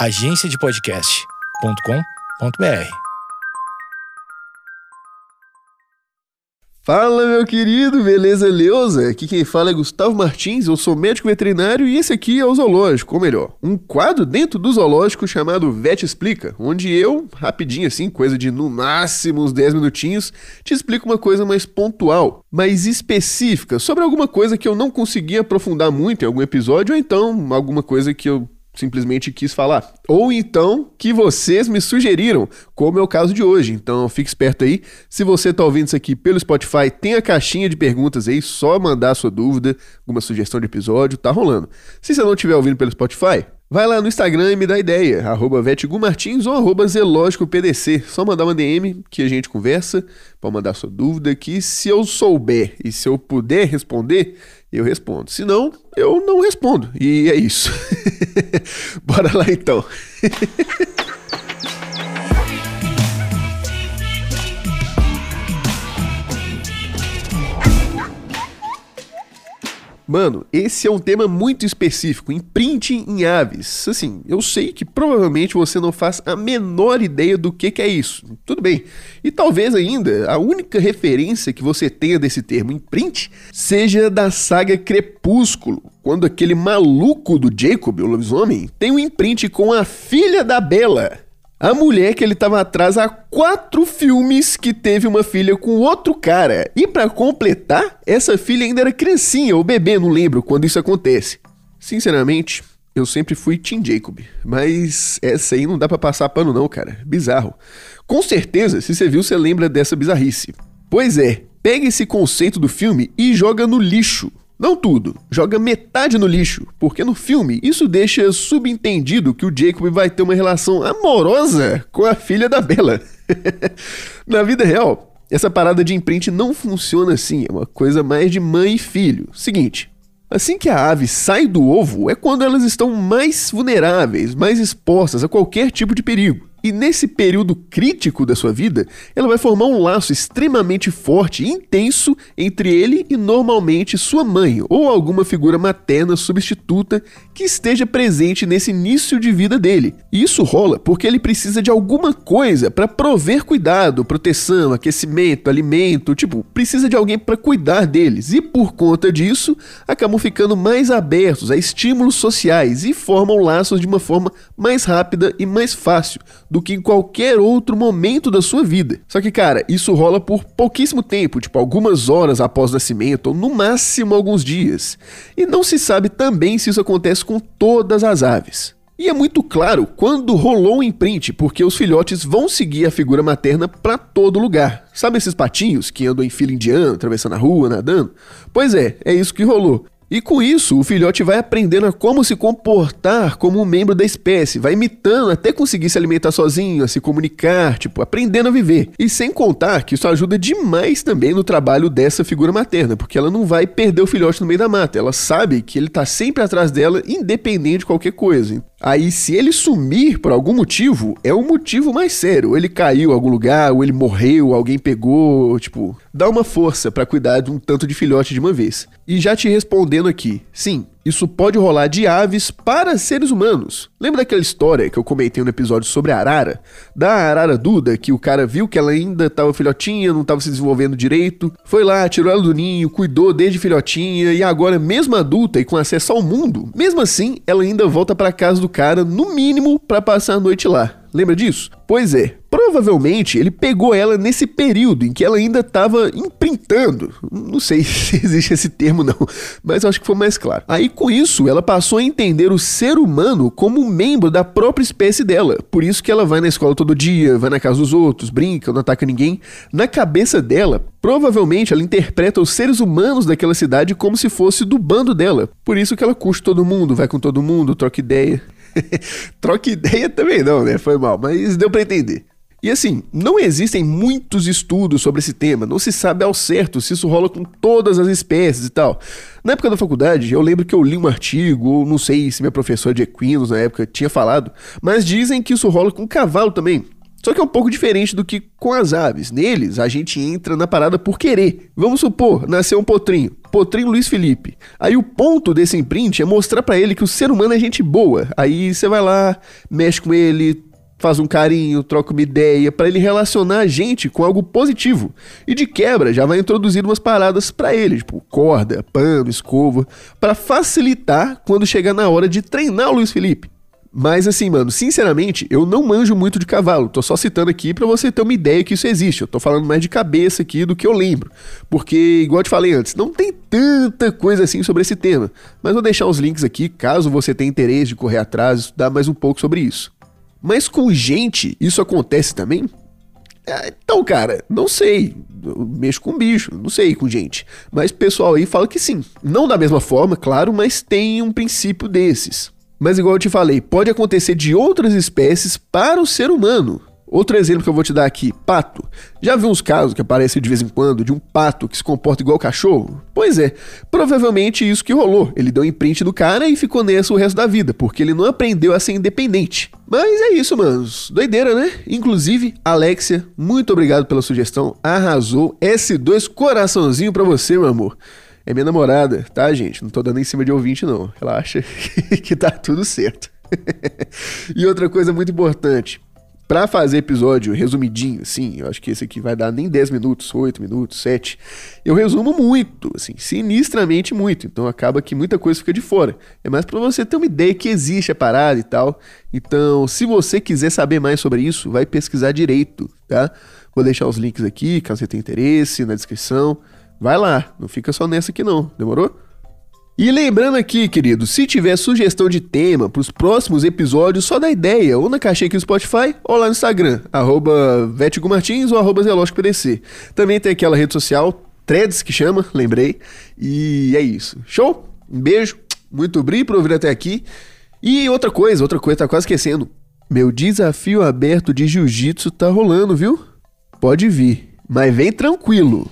agenciadepodcast.com.br. Fala, meu querido, beleza, Leusa? Aqui quem fala é Gustavo Martins, eu sou médico veterinário e esse aqui é o Zoológico, ou melhor, um quadro dentro do Zoológico chamado Vet Explica, onde eu, rapidinho assim, coisa de no máximo uns 10 minutinhos, te explico uma coisa mais pontual, mais específica, sobre alguma coisa que eu não consegui aprofundar muito em algum episódio, ou então alguma coisa que eu simplesmente quis falar. Ou então que vocês me sugeriram, como é o caso de hoje. Então fique esperto aí. Se você está ouvindo isso aqui pelo Spotify, tem a caixinha de perguntas aí, só mandar a sua dúvida, alguma sugestão de episódio, tá rolando. Se você não estiver ouvindo pelo Spotify, Vai lá no Instagram e me dá ideia, arroba Martins ou arroba ZelógicoPDC. Só mandar uma DM que a gente conversa, pode mandar sua dúvida que se eu souber e se eu puder responder, eu respondo. Se não, eu não respondo. E é isso. Bora lá então. Mano, esse é um tema muito específico, imprinting em aves. Assim, eu sei que provavelmente você não faz a menor ideia do que, que é isso. Tudo bem. E talvez ainda a única referência que você tenha desse termo imprint seja da saga Crepúsculo, quando aquele maluco do Jacob, o lobisomem, tem um imprint com a filha da Bela. A mulher que ele tava atrás há quatro filmes que teve uma filha com outro cara. E para completar, essa filha ainda era criancinha ou bebê, não lembro quando isso acontece. Sinceramente, eu sempre fui Tim Jacob, mas essa aí não dá para passar pano não, cara. Bizarro. Com certeza, se você viu, você lembra dessa bizarrice. Pois é, pega esse conceito do filme e joga no lixo. Não tudo, joga metade no lixo, porque no filme isso deixa subentendido que o Jacob vai ter uma relação amorosa com a filha da Bella. Na vida real, essa parada de imprint não funciona assim, é uma coisa mais de mãe e filho. Seguinte, assim que a ave sai do ovo é quando elas estão mais vulneráveis, mais expostas a qualquer tipo de perigo. E nesse período crítico da sua vida, ela vai formar um laço extremamente forte e intenso entre ele e normalmente sua mãe ou alguma figura materna substituta que esteja presente nesse início de vida dele. E isso rola porque ele precisa de alguma coisa para prover cuidado, proteção, aquecimento, alimento, tipo, precisa de alguém para cuidar deles. E por conta disso, acabam ficando mais abertos a estímulos sociais e formam laços de uma forma mais rápida e mais fácil do que em qualquer outro momento da sua vida. Só que, cara, isso rola por pouquíssimo tempo, tipo algumas horas após o nascimento, ou no máximo alguns dias. E não se sabe também se isso acontece com todas as aves. E é muito claro quando rolou o imprint, porque os filhotes vão seguir a figura materna para todo lugar. Sabe esses patinhos que andam em fila indiana, atravessando a rua, nadando? Pois é, é isso que rolou. E com isso, o filhote vai aprendendo a como se comportar como um membro da espécie, vai imitando até conseguir se alimentar sozinho, a se comunicar, tipo, aprendendo a viver. E sem contar que isso ajuda demais também no trabalho dessa figura materna, porque ela não vai perder o filhote no meio da mata, ela sabe que ele tá sempre atrás dela, independente de qualquer coisa. Aí, se ele sumir por algum motivo, é um motivo mais sério. Ou ele caiu em algum lugar, ou ele morreu, alguém pegou, tipo, dá uma força para cuidar de um tanto de filhote de uma vez. E já te respondendo aqui, sim, isso pode rolar de aves para seres humanos. Lembra daquela história que eu comentei no episódio sobre a arara? Da arara Duda, que o cara viu que ela ainda estava filhotinha, não estava se desenvolvendo direito, foi lá, tirou ela do ninho, cuidou desde filhotinha e agora, mesmo adulta e com acesso ao mundo, mesmo assim, ela ainda volta para casa do cara, no mínimo, para passar a noite lá. Lembra disso? Pois é, provavelmente ele pegou ela nesse período em que ela ainda estava imprintando. Não sei se existe esse termo não, mas acho que foi mais claro. Aí com isso, ela passou a entender o ser humano como membro da própria espécie dela. Por isso que ela vai na escola todo dia, vai na casa dos outros, brinca, não ataca ninguém. Na cabeça dela, provavelmente ela interpreta os seres humanos daquela cidade como se fosse do bando dela. Por isso que ela curte todo mundo, vai com todo mundo, troca ideia. Troca ideia também não, né? Foi mal, mas deu para entender. E assim, não existem muitos estudos sobre esse tema, não se sabe ao certo se isso rola com todas as espécies e tal. Na época da faculdade, eu lembro que eu li um artigo, ou não sei se minha professora de equinos na época tinha falado, mas dizem que isso rola com cavalo também. Só que é um pouco diferente do que com as aves. Neles, a gente entra na parada por querer. Vamos supor, nasceu um potrinho. Potrinho Luiz Felipe. Aí o ponto desse imprint é mostrar para ele que o ser humano é gente boa. Aí você vai lá, mexe com ele, faz um carinho, troca uma ideia, para ele relacionar a gente com algo positivo. E de quebra, já vai introduzir umas paradas para ele, tipo corda, pano, escova, para facilitar quando chegar na hora de treinar o Luiz Felipe. Mas assim, mano, sinceramente, eu não manjo muito de cavalo. Tô só citando aqui para você ter uma ideia que isso existe. Eu tô falando mais de cabeça aqui do que eu lembro. Porque, igual eu te falei antes, não tem tanta coisa assim sobre esse tema. Mas vou deixar os links aqui, caso você tenha interesse de correr atrás e estudar mais um pouco sobre isso. Mas com gente, isso acontece também? É, então, cara, não sei. Eu mexo com bicho, não sei com gente. Mas o pessoal aí fala que sim. Não da mesma forma, claro, mas tem um princípio desses. Mas igual eu te falei, pode acontecer de outras espécies para o ser humano. Outro exemplo que eu vou te dar aqui, pato. Já viu uns casos que aparecem de vez em quando de um pato que se comporta igual cachorro? Pois é, provavelmente isso que rolou. Ele deu imprint do cara e ficou nessa o resto da vida, porque ele não aprendeu a ser independente. Mas é isso, manos. Doideira, né? Inclusive, Alexia, muito obrigado pela sugestão. Arrasou. S2 coraçãozinho pra você, meu amor. É minha namorada, tá, gente? Não tô dando em cima de ouvinte, não. Relaxa que tá tudo certo. e outra coisa muito importante. Para fazer episódio resumidinho, assim, eu acho que esse aqui vai dar nem 10 minutos, 8 minutos, 7. Eu resumo muito, assim, sinistramente muito. Então acaba que muita coisa fica de fora. É mais para você ter uma ideia que existe a parada e tal. Então, se você quiser saber mais sobre isso, vai pesquisar direito, tá? Vou deixar os links aqui, caso você tenha interesse, na descrição. Vai lá, não fica só nessa aqui não, demorou? E lembrando aqui, querido, se tiver sugestão de tema para os próximos episódios, só dá ideia, ou na caixinha aqui no Spotify, ou lá no Instagram, arroba ou arroba PDC. Também tem aquela rede social, Threads, que chama, lembrei. E é isso. Show? Um beijo, muito obrigado por ouvir até aqui. E outra coisa, outra coisa, tá quase esquecendo. Meu desafio aberto de jiu-jitsu tá rolando, viu? Pode vir, mas vem tranquilo.